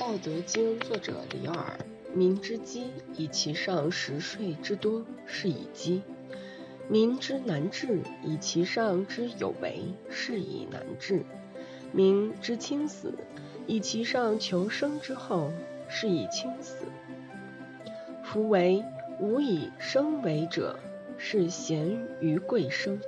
道德经》作者李耳：民之饥，以其上食税之多，是以饥；民之难治，以其上之有为，是以难治；民之轻死，以其上求生之厚，是以轻死。夫为无以生为者，是贤于贵生。